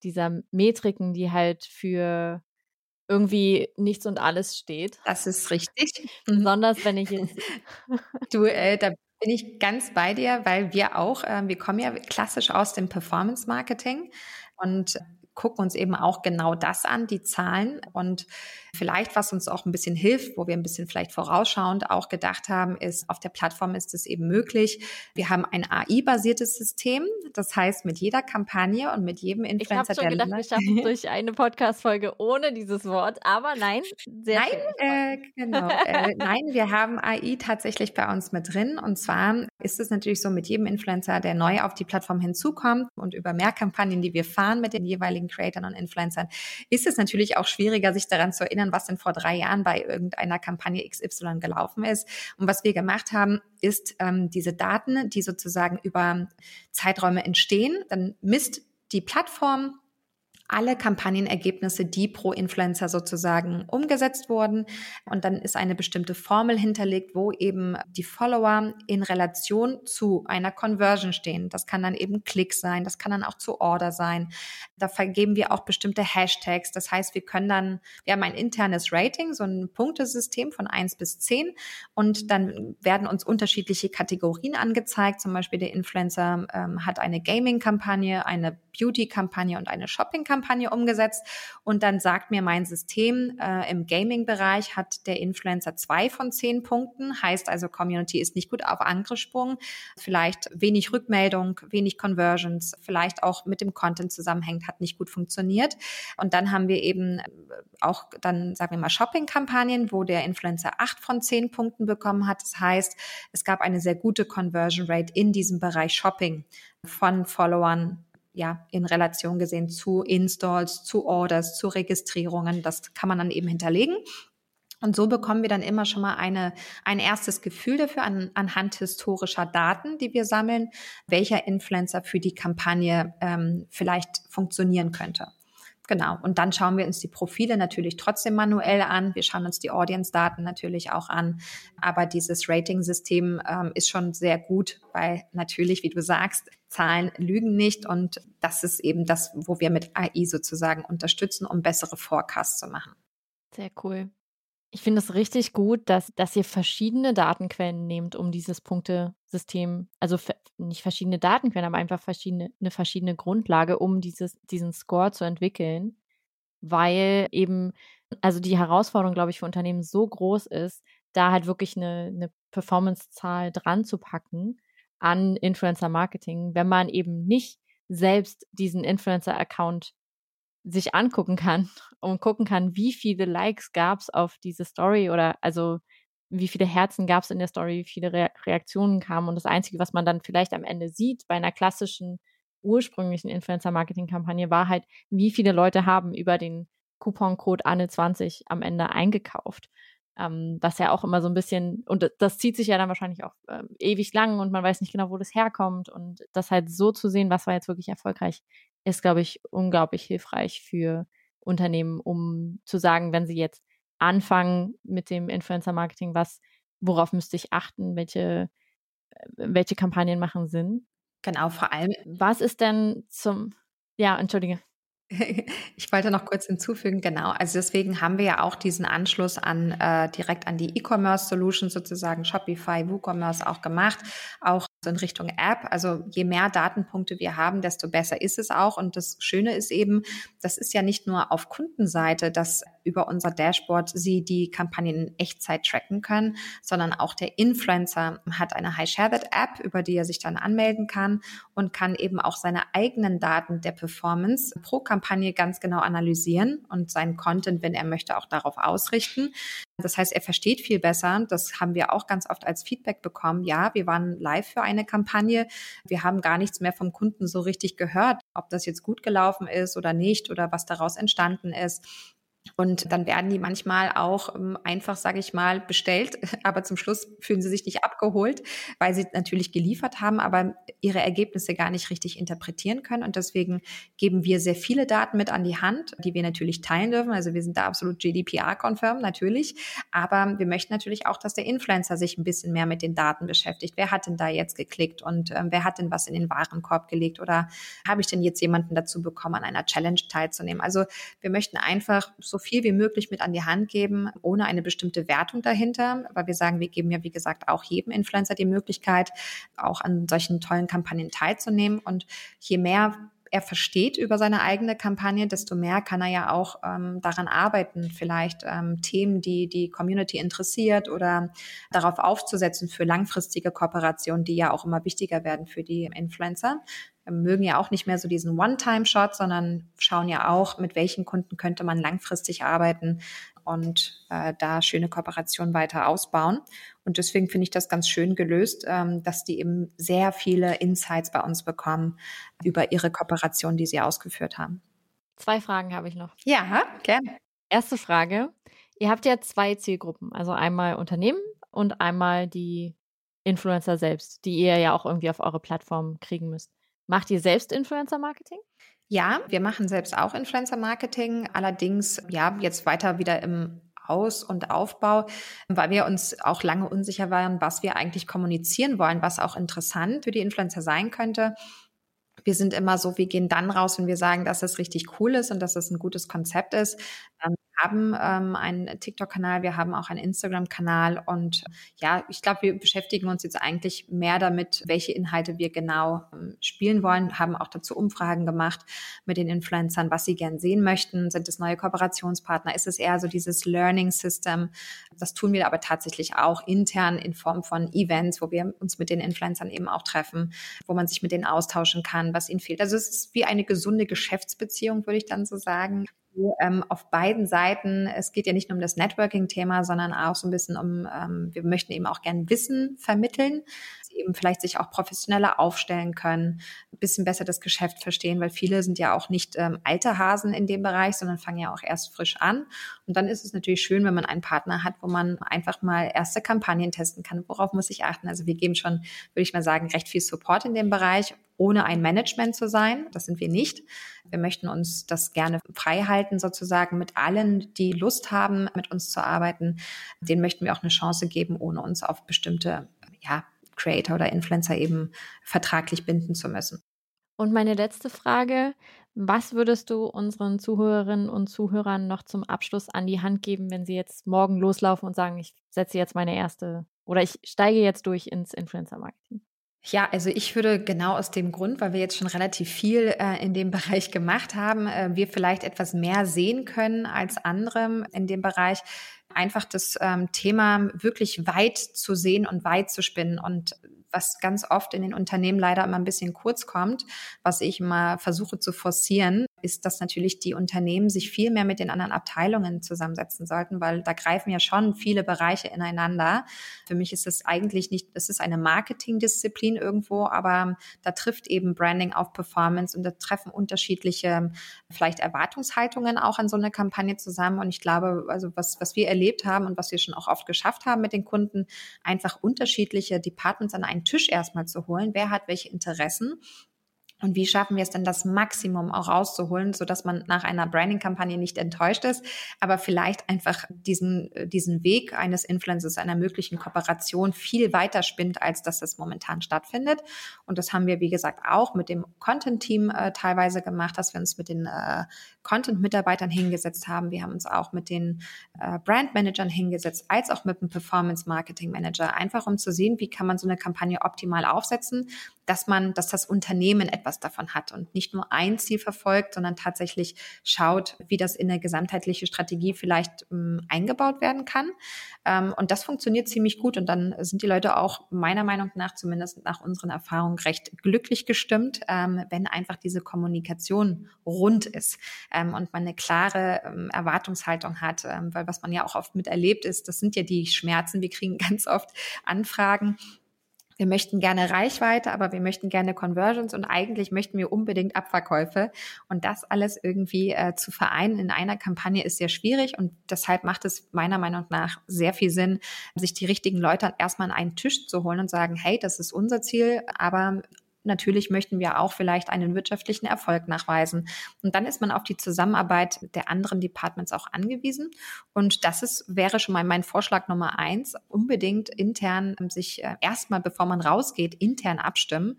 dieser Metriken, die halt für irgendwie nichts und alles steht. Das ist richtig. Besonders wenn ich jetzt. du, äh, da bin ich ganz bei dir, weil wir auch, äh, wir kommen ja klassisch aus dem Performance Marketing und gucken uns eben auch genau das an, die Zahlen. Und vielleicht, was uns auch ein bisschen hilft, wo wir ein bisschen vielleicht vorausschauend auch gedacht haben, ist, auf der Plattform ist es eben möglich. Wir haben ein AI-basiertes System. Das heißt, mit jeder Kampagne und mit jedem Influencer, ich schon der gedacht, wir schaffen durch eine Podcast-Folge ohne dieses Wort. Aber nein, sehr Nein, äh, genau. äh, nein, wir haben AI tatsächlich bei uns mit drin. Und zwar ist es natürlich so mit jedem Influencer, der neu auf die Plattform hinzukommt und über mehr Kampagnen, die wir fahren mit den jeweiligen jeweiligen Creatern und Influencern, ist es natürlich auch schwieriger, sich daran zu erinnern, was denn vor drei Jahren bei irgendeiner Kampagne XY gelaufen ist. Und was wir gemacht haben, ist ähm, diese Daten, die sozusagen über Zeiträume entstehen, dann misst die Plattform alle Kampagnenergebnisse, die pro Influencer sozusagen umgesetzt wurden. Und dann ist eine bestimmte Formel hinterlegt, wo eben die Follower in Relation zu einer Conversion stehen. Das kann dann eben Klick sein, das kann dann auch zu Order sein. Da vergeben wir auch bestimmte Hashtags. Das heißt, wir können dann, wir haben ein internes Rating, so ein Punktesystem von eins bis zehn und dann werden uns unterschiedliche Kategorien angezeigt. Zum Beispiel der Influencer ähm, hat eine Gaming-Kampagne, eine Beauty-Kampagne und eine Shopping-Kampagne umgesetzt. Und dann sagt mir mein System, äh, im Gaming-Bereich hat der Influencer zwei von zehn Punkten, heißt also Community ist nicht gut auf angesprungen, vielleicht wenig Rückmeldung, wenig Conversions, vielleicht auch mit dem Content zusammenhängt, hat nicht gut funktioniert. Und dann haben wir eben auch dann, sagen wir mal, Shopping-Kampagnen, wo der Influencer acht von zehn Punkten bekommen hat. Das heißt, es gab eine sehr gute Conversion Rate in diesem Bereich Shopping von Followern ja, in Relation gesehen zu Installs, zu Orders, zu Registrierungen. Das kann man dann eben hinterlegen. Und so bekommen wir dann immer schon mal eine, ein erstes Gefühl dafür an, anhand historischer Daten, die wir sammeln, welcher Influencer für die Kampagne ähm, vielleicht funktionieren könnte. Genau. Und dann schauen wir uns die Profile natürlich trotzdem manuell an. Wir schauen uns die Audience-Daten natürlich auch an. Aber dieses Rating-System ähm, ist schon sehr gut, weil natürlich, wie du sagst, Zahlen lügen nicht. Und das ist eben das, wo wir mit AI sozusagen unterstützen, um bessere Forecasts zu machen. Sehr cool. Ich finde es richtig gut, dass, dass ihr verschiedene Datenquellen nehmt, um dieses Punktesystem, also nicht verschiedene Datenquellen, aber einfach verschiedene, eine verschiedene Grundlage, um dieses, diesen Score zu entwickeln, weil eben, also die Herausforderung, glaube ich, für Unternehmen so groß ist, da halt wirklich eine, eine Performance-Zahl dran zu packen an Influencer-Marketing, wenn man eben nicht selbst diesen Influencer-Account sich angucken kann und gucken kann, wie viele Likes gab es auf diese Story oder also wie viele Herzen gab es in der Story, wie viele Re Reaktionen kamen. Und das Einzige, was man dann vielleicht am Ende sieht bei einer klassischen ursprünglichen Influencer-Marketing-Kampagne, war halt, wie viele Leute haben über den Couponcode Anne20 am Ende eingekauft. Ähm, was ja auch immer so ein bisschen, und das zieht sich ja dann wahrscheinlich auch äh, ewig lang und man weiß nicht genau, wo das herkommt. Und das halt so zu sehen, was war jetzt wirklich erfolgreich, ist, glaube ich, unglaublich hilfreich für Unternehmen, um zu sagen, wenn sie jetzt anfangen mit dem Influencer-Marketing, was, worauf müsste ich achten, welche, äh, welche Kampagnen machen Sinn? Genau, vor allem. Was ist denn zum, ja, entschuldige. Ich wollte noch kurz hinzufügen, genau. Also deswegen haben wir ja auch diesen Anschluss an äh, direkt an die E-Commerce Solutions sozusagen Shopify, WooCommerce auch gemacht, auch in Richtung App. Also je mehr Datenpunkte wir haben, desto besser ist es auch. Und das Schöne ist eben, das ist ja nicht nur auf Kundenseite, dass über unser Dashboard Sie die Kampagnen in Echtzeit tracken können, sondern auch der Influencer hat eine High Share That App, über die er sich dann anmelden kann und kann eben auch seine eigenen Daten der Performance pro Kampagne ganz genau analysieren und seinen Content, wenn er möchte, auch darauf ausrichten. Das heißt, er versteht viel besser. Das haben wir auch ganz oft als Feedback bekommen. Ja, wir waren live für eine Kampagne. Wir haben gar nichts mehr vom Kunden so richtig gehört, ob das jetzt gut gelaufen ist oder nicht oder was daraus entstanden ist. Und dann werden die manchmal auch ähm, einfach, sage ich mal, bestellt, aber zum Schluss fühlen sie sich nicht abgeholt, weil sie natürlich geliefert haben, aber ihre Ergebnisse gar nicht richtig interpretieren können. Und deswegen geben wir sehr viele Daten mit an die Hand, die wir natürlich teilen dürfen. Also wir sind da absolut GDPR-konfirm, natürlich. Aber wir möchten natürlich auch, dass der Influencer sich ein bisschen mehr mit den Daten beschäftigt. Wer hat denn da jetzt geklickt und ähm, wer hat denn was in den Warenkorb gelegt oder habe ich denn jetzt jemanden dazu bekommen, an einer Challenge teilzunehmen? Also wir möchten einfach so so viel wie möglich mit an die Hand geben, ohne eine bestimmte Wertung dahinter. Aber wir sagen, wir geben ja, wie gesagt, auch jedem Influencer die Möglichkeit, auch an solchen tollen Kampagnen teilzunehmen. Und je mehr er versteht über seine eigene Kampagne, desto mehr kann er ja auch ähm, daran arbeiten, vielleicht ähm, Themen, die die Community interessiert oder darauf aufzusetzen für langfristige Kooperationen, die ja auch immer wichtiger werden für die Influencer. Mögen ja auch nicht mehr so diesen One-Time-Shot, sondern schauen ja auch, mit welchen Kunden könnte man langfristig arbeiten und äh, da schöne Kooperationen weiter ausbauen. Und deswegen finde ich das ganz schön gelöst, ähm, dass die eben sehr viele Insights bei uns bekommen über ihre Kooperation, die sie ausgeführt haben. Zwei Fragen habe ich noch. Ja, gerne. Erste Frage. Ihr habt ja zwei Zielgruppen, also einmal Unternehmen und einmal die Influencer selbst, die ihr ja auch irgendwie auf eure Plattform kriegen müsst. Macht ihr selbst Influencer-Marketing? Ja, wir machen selbst auch Influencer-Marketing, allerdings ja jetzt weiter wieder im aus- und Aufbau, weil wir uns auch lange unsicher waren, was wir eigentlich kommunizieren wollen, was auch interessant für die Influencer sein könnte. Wir sind immer so, wir gehen dann raus, wenn wir sagen, dass es richtig cool ist und dass es ein gutes Konzept ist. Haben ähm, einen TikTok-Kanal, wir haben auch einen Instagram-Kanal und ja, ich glaube, wir beschäftigen uns jetzt eigentlich mehr damit, welche Inhalte wir genau ähm, spielen wollen, haben auch dazu Umfragen gemacht mit den Influencern, was sie gern sehen möchten. Sind es neue Kooperationspartner? Ist es eher so dieses Learning System? Das tun wir aber tatsächlich auch intern in Form von Events, wo wir uns mit den Influencern eben auch treffen, wo man sich mit denen austauschen kann, was ihnen fehlt. Also es ist wie eine gesunde Geschäftsbeziehung, würde ich dann so sagen ähm, auf beiden Seiten, es geht ja nicht nur um das Networking-Thema, sondern auch so ein bisschen um, ähm, wir möchten eben auch gern Wissen vermitteln, sie eben vielleicht sich auch professioneller aufstellen können, ein bisschen besser das Geschäft verstehen, weil viele sind ja auch nicht ähm, alte Hasen in dem Bereich, sondern fangen ja auch erst frisch an. Und dann ist es natürlich schön, wenn man einen Partner hat, wo man einfach mal erste Kampagnen testen kann. Worauf muss ich achten? Also wir geben schon, würde ich mal sagen, recht viel Support in dem Bereich ohne ein Management zu sein. Das sind wir nicht. Wir möchten uns das gerne frei halten, sozusagen mit allen, die Lust haben, mit uns zu arbeiten. Den möchten wir auch eine Chance geben, ohne uns auf bestimmte ja, Creator oder Influencer eben vertraglich binden zu müssen. Und meine letzte Frage, was würdest du unseren Zuhörerinnen und Zuhörern noch zum Abschluss an die Hand geben, wenn sie jetzt morgen loslaufen und sagen, ich setze jetzt meine erste oder ich steige jetzt durch ins Influencer-Marketing? Ja, also ich würde genau aus dem Grund, weil wir jetzt schon relativ viel äh, in dem Bereich gemacht haben, äh, wir vielleicht etwas mehr sehen können als andere in dem Bereich, einfach das ähm, Thema wirklich weit zu sehen und weit zu spinnen und was ganz oft in den Unternehmen leider immer ein bisschen kurz kommt, was ich mal versuche zu forcieren, ist, dass natürlich die Unternehmen sich viel mehr mit den anderen Abteilungen zusammensetzen sollten, weil da greifen ja schon viele Bereiche ineinander. Für mich ist es eigentlich nicht, es ist eine Marketingdisziplin irgendwo, aber da trifft eben Branding auf Performance und da treffen unterschiedliche vielleicht Erwartungshaltungen auch an so eine Kampagne zusammen. Und ich glaube, also was, was wir erlebt haben und was wir schon auch oft geschafft haben mit den Kunden, einfach unterschiedliche Departments an einen Tisch erstmal zu holen. Wer hat welche Interessen? Und wie schaffen wir es denn, das Maximum auch rauszuholen, so dass man nach einer Branding-Kampagne nicht enttäuscht ist, aber vielleicht einfach diesen, diesen Weg eines Influencers, einer möglichen Kooperation viel weiter spinnt, als dass das momentan stattfindet. Und das haben wir, wie gesagt, auch mit dem Content-Team äh, teilweise gemacht, dass wir uns mit den äh, Content-Mitarbeitern hingesetzt haben. Wir haben uns auch mit den äh, Brand-Managern hingesetzt, als auch mit dem Performance-Marketing-Manager, einfach um zu sehen, wie kann man so eine Kampagne optimal aufsetzen, dass man, dass das Unternehmen etwas davon hat und nicht nur ein Ziel verfolgt, sondern tatsächlich schaut, wie das in eine gesamtheitliche Strategie vielleicht ähm, eingebaut werden kann. Ähm, und das funktioniert ziemlich gut und dann sind die Leute auch meiner Meinung nach, zumindest nach unseren Erfahrungen, recht glücklich gestimmt, ähm, wenn einfach diese Kommunikation rund ist ähm, und man eine klare ähm, Erwartungshaltung hat, ähm, weil was man ja auch oft miterlebt ist, das sind ja die Schmerzen. Wir kriegen ganz oft Anfragen, wir möchten gerne Reichweite, aber wir möchten gerne Conversions und eigentlich möchten wir unbedingt Abverkäufe. Und das alles irgendwie äh, zu vereinen in einer Kampagne ist sehr schwierig und deshalb macht es meiner Meinung nach sehr viel Sinn, sich die richtigen Leute erstmal an einen Tisch zu holen und sagen, hey, das ist unser Ziel, aber natürlich möchten wir auch vielleicht einen wirtschaftlichen Erfolg nachweisen. Und dann ist man auf die Zusammenarbeit der anderen Departments auch angewiesen. Und das ist, wäre schon mal mein Vorschlag Nummer eins, unbedingt intern sich äh, erstmal, bevor man rausgeht, intern abstimmen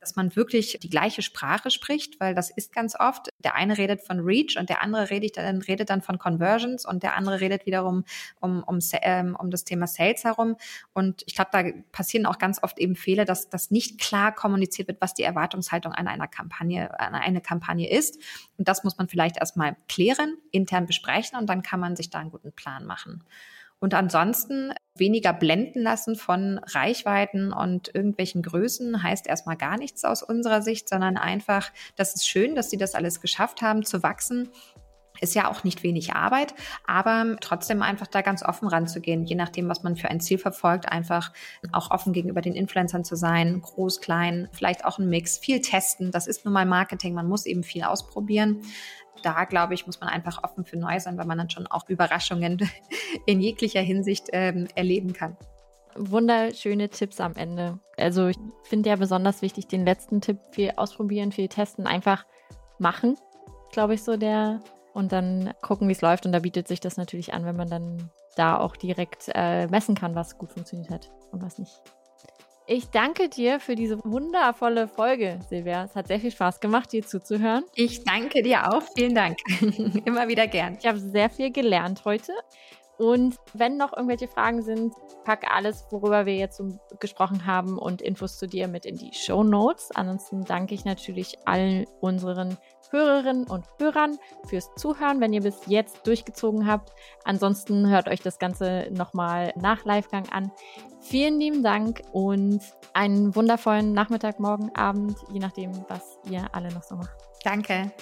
dass man wirklich die gleiche Sprache spricht, weil das ist ganz oft, der eine redet von Reach und der andere redet dann, redet dann von Conversions und der andere redet wiederum um, um, ähm, um das Thema Sales herum. Und ich glaube, da passieren auch ganz oft eben Fehler, dass das nicht klar kommuniziert wird, was die Erwartungshaltung an einer Kampagne, an eine Kampagne ist. Und das muss man vielleicht erstmal klären, intern besprechen und dann kann man sich da einen guten Plan machen. Und ansonsten weniger blenden lassen von Reichweiten und irgendwelchen Größen heißt erstmal gar nichts aus unserer Sicht, sondern einfach, das ist schön, dass sie das alles geschafft haben zu wachsen. Ist ja auch nicht wenig Arbeit, aber trotzdem einfach da ganz offen ranzugehen, je nachdem, was man für ein Ziel verfolgt, einfach auch offen gegenüber den Influencern zu sein, groß, klein, vielleicht auch ein Mix, viel testen. Das ist nun mal Marketing, man muss eben viel ausprobieren da, glaube ich, muss man einfach offen für neu sein, weil man dann schon auch Überraschungen in jeglicher Hinsicht ähm, erleben kann. Wunderschöne Tipps am Ende. Also ich finde ja besonders wichtig den letzten Tipp, viel ausprobieren, viel testen, einfach machen, glaube ich, so der und dann gucken, wie es läuft. Und da bietet sich das natürlich an, wenn man dann da auch direkt äh, messen kann, was gut funktioniert hat und was nicht. Ich danke dir für diese wundervolle Folge, Silvia. Es hat sehr viel Spaß gemacht, dir zuzuhören. Ich danke dir auch. Vielen Dank. Immer wieder gern. Ich habe sehr viel gelernt heute. Und wenn noch irgendwelche Fragen sind, pack alles, worüber wir jetzt gesprochen haben und Infos zu dir mit in die Show Notes. Ansonsten danke ich natürlich allen unseren Hörerinnen und Hörern fürs Zuhören, wenn ihr bis jetzt durchgezogen habt. Ansonsten hört euch das Ganze nochmal nach Livegang an. Vielen lieben Dank und einen wundervollen Nachmittag, Morgen, Abend, je nachdem, was ihr alle noch so macht. Danke.